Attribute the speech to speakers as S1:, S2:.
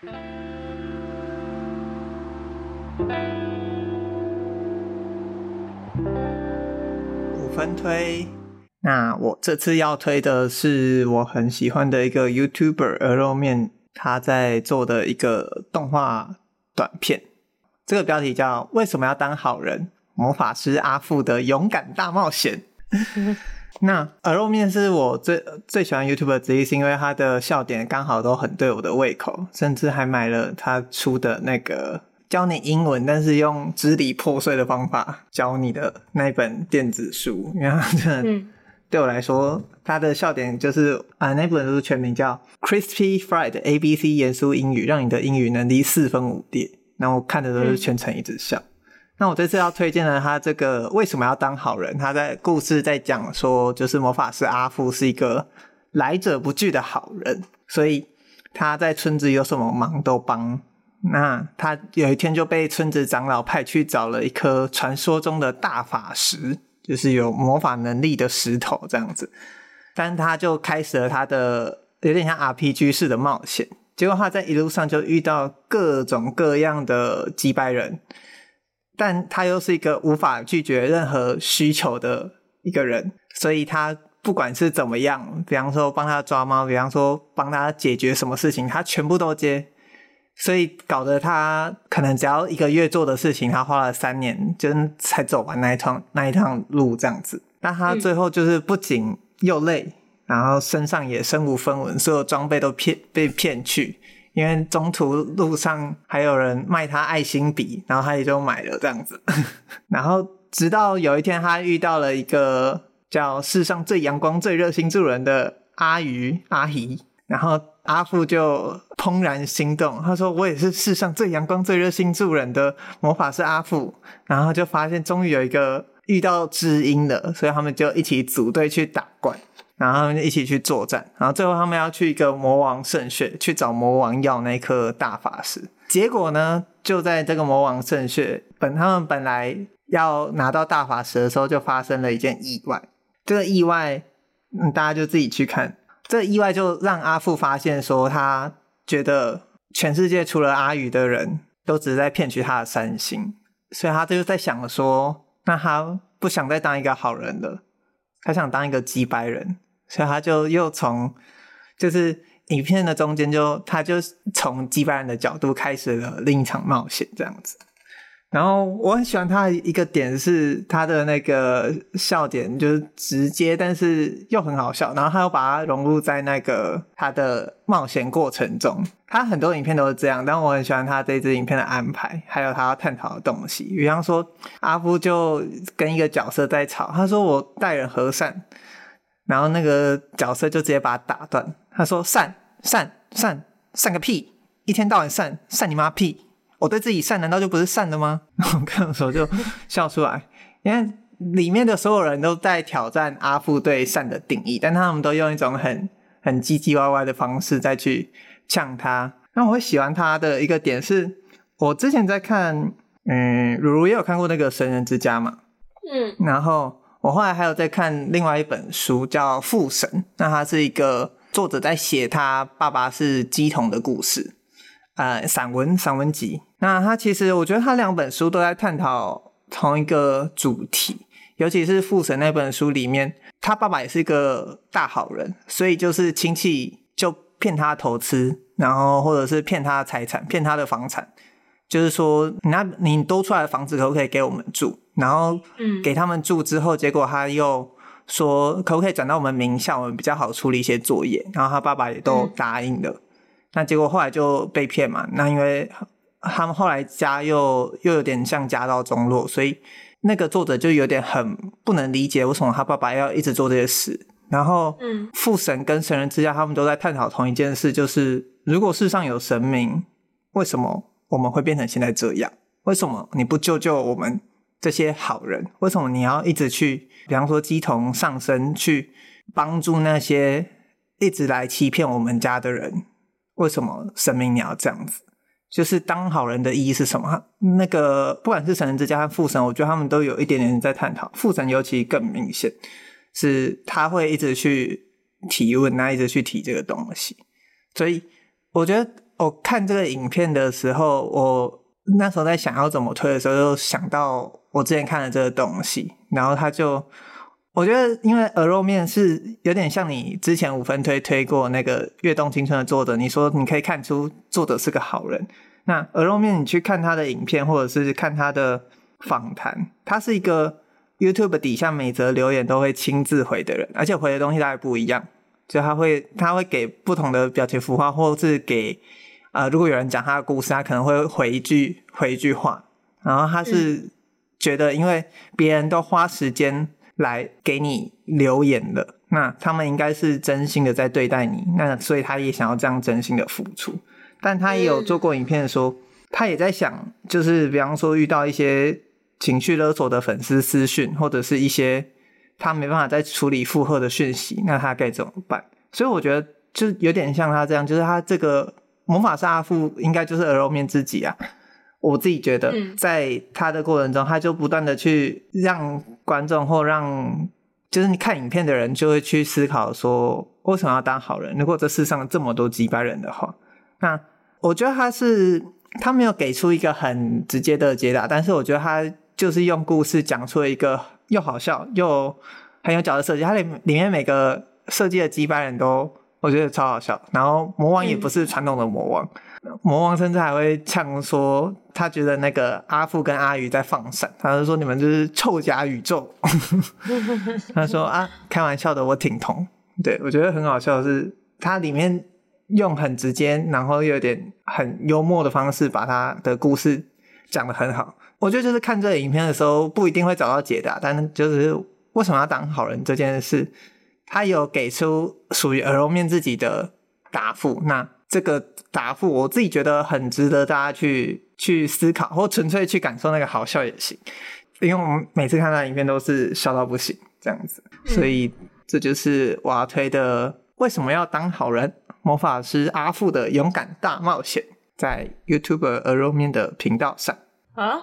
S1: 五分推，那我这次要推的是我很喜欢的一个 YouTuber 鹅肉面，他在做的一个动画短片，这个标题叫《为什么要当好人？魔法师阿富的勇敢大冒险》。那鹅肉面是我最最喜欢 YouTuber 之一，是因为他的笑点刚好都很对我的胃口，甚至还买了他出的那个教你英文，但是用支离破碎的方法教你的那本电子书。因为它真的对我来说，它的笑点就是啊，那本书全名叫 Crispy Fried ABC 严肃英语，让你的英语能力四分五裂。然后我看的都是全程一直笑。那我这次要推荐的他这个为什么要当好人？他在故事在讲说，就是魔法师阿富是一个来者不拒的好人，所以他在村子有什么忙都帮。那他有一天就被村子长老派去找了一颗传说中的大法石，就是有魔法能力的石头这样子。但他就开始了他的有点像 RPG 式的冒险。结果他在一路上就遇到各种各样的击败人。但他又是一个无法拒绝任何需求的一个人，所以他不管是怎么样，比方说帮他抓猫，比方说帮他解决什么事情，他全部都接，所以搞得他可能只要一个月做的事情，他花了三年就才走完那一趟那一趟路这样子。但他最后就是不仅又累，然后身上也身无分文，所有装备都骗被骗去。因为中途路上还有人卖他爱心笔，然后他也就买了这样子。然后直到有一天，他遇到了一个叫世上最阳光、最热心助人的阿鱼阿姨，然后阿富就怦然心动，他说：“我也是世上最阳光、最热心助人的魔法师阿富。”然后就发现终于有一个遇到知音了，所以他们就一起组队去打怪。然后他们就一起去作战，然后最后他们要去一个魔王圣穴去找魔王要那颗大法石。结果呢，就在这个魔王圣穴本他们本来要拿到大法石的时候，就发生了一件意外。这个意外，嗯，大家就自己去看。这意外就让阿富发现说，他觉得全世界除了阿宇的人都只是在骗取他的善心，所以他就在想说，那他不想再当一个好人了，他想当一个击败人。所以他就又从，就是影片的中间就，他就从击败人的角度开始了另一场冒险这样子。然后我很喜欢他一个点是他的那个笑点，就是直接，但是又很好笑。然后他又把它融入在那个他的冒险过程中。他很多影片都是这样，但我很喜欢他这支影片的安排，还有他要探讨的东西。比方说，阿夫就跟一个角色在吵，他说：“我待人和善。”然后那个角色就直接把他打断，他说：“散散散散个屁！一天到晚散散你妈屁！我对自己善，难道就不是善的吗？” 然后看的时候就笑出来，因为里面的所有人都在挑战阿富对善的定义，但他们都用一种很很唧唧歪歪的方式再去呛他。那我会喜欢他的一个点是，我之前在看，嗯，如如也有看过那个《神人之家》嘛，嗯，然后。我后来还有在看另外一本书，叫《父神》，那他是一个作者在写他爸爸是乩童的故事，呃，散文散文集。那他其实我觉得他两本书都在探讨同一个主题，尤其是《父神》那本书里面，他爸爸也是一个大好人，所以就是亲戚就骗他投资，然后或者是骗他的财产，骗他的房产，就是说，那你多出来的房子可不可以给我们住？然后给他们住之后，结果他又说可不可以转到我们名下，我们比较好处理一些作业。然后他爸爸也都答应了。那结果后来就被骗嘛。那因为他们后来家又又有点像家道中落，所以那个作者就有点很不能理解为什么他爸爸要一直做这些事。然后，嗯父神跟神人之家他们都在探讨同一件事，就是如果世上有神明，为什么我们会变成现在这样？为什么你不救救我们？这些好人，为什么你要一直去，比方说乩童上身去帮助那些一直来欺骗我们家的人？为什么神明你要这样子？就是当好人的意义是什么？那个不管是神人之家和父神，我觉得他们都有一点点在探讨。父神尤其更明显，是他会一直去提问，他一直去提这个东西。所以我觉得我看这个影片的时候，我那时候在想要怎么推的时候，就想到我之前看的这个东西，然后他就。我觉得，因为鹅肉面是有点像你之前五分推推过那个《跃动青春》的作者，你说你可以看出作者是个好人。那鹅肉面，你去看他的影片，或者是看他的访谈，他是一个 YouTube 底下每则留言都会亲自回的人，而且回的东西大概不一样，就他会他会给不同的表情符号，或是给呃，如果有人讲他的故事，他可能会回一句回一句话。然后他是觉得，因为别人都花时间。来给你留言了，那他们应该是真心的在对待你，那所以他也想要这样真心的付出。但他也有做过影片说，他也在想，就是比方说遇到一些情绪勒索的粉丝私讯，或者是一些他没办法再处理负荷的讯息，那他该怎么办？所以我觉得就有点像他这样，就是他这个魔法师阿富应该就是鹅肉面自己啊。我自己觉得，在他的过程中，他就不断的去让观众或让就是你看影片的人，就会去思考说，为什么要当好人？如果这世上这么多机掰人的话，那我觉得他是他没有给出一个很直接的解答，但是我觉得他就是用故事讲出了一个又好笑又很有角色设计，他里里面每个设计的机掰人都我觉得超好笑，然后魔王也不是传统的魔王。魔王甚至还会呛说，他觉得那个阿富跟阿鱼在放闪，他就说你们就是臭假宇宙。他说啊，开玩笑的，我挺同。对，我觉得很好笑的是，它里面用很直接，然后又有点很幽默的方式，把他的故事讲得很好。我觉得就是看这个影片的时候，不一定会找到解答，但就是为什么要当好人这件事，他有给出属于鹅肉面自己的答复。那这个。答复我自己觉得很值得大家去去思考，或纯粹去感受那个好笑也行，因为我们每次看他的影片都是笑到不行这样子，所以这就是我要推的为什么要当好人魔法师阿富的勇敢大冒险，在 YouTube 鹅肉面的频道上啊。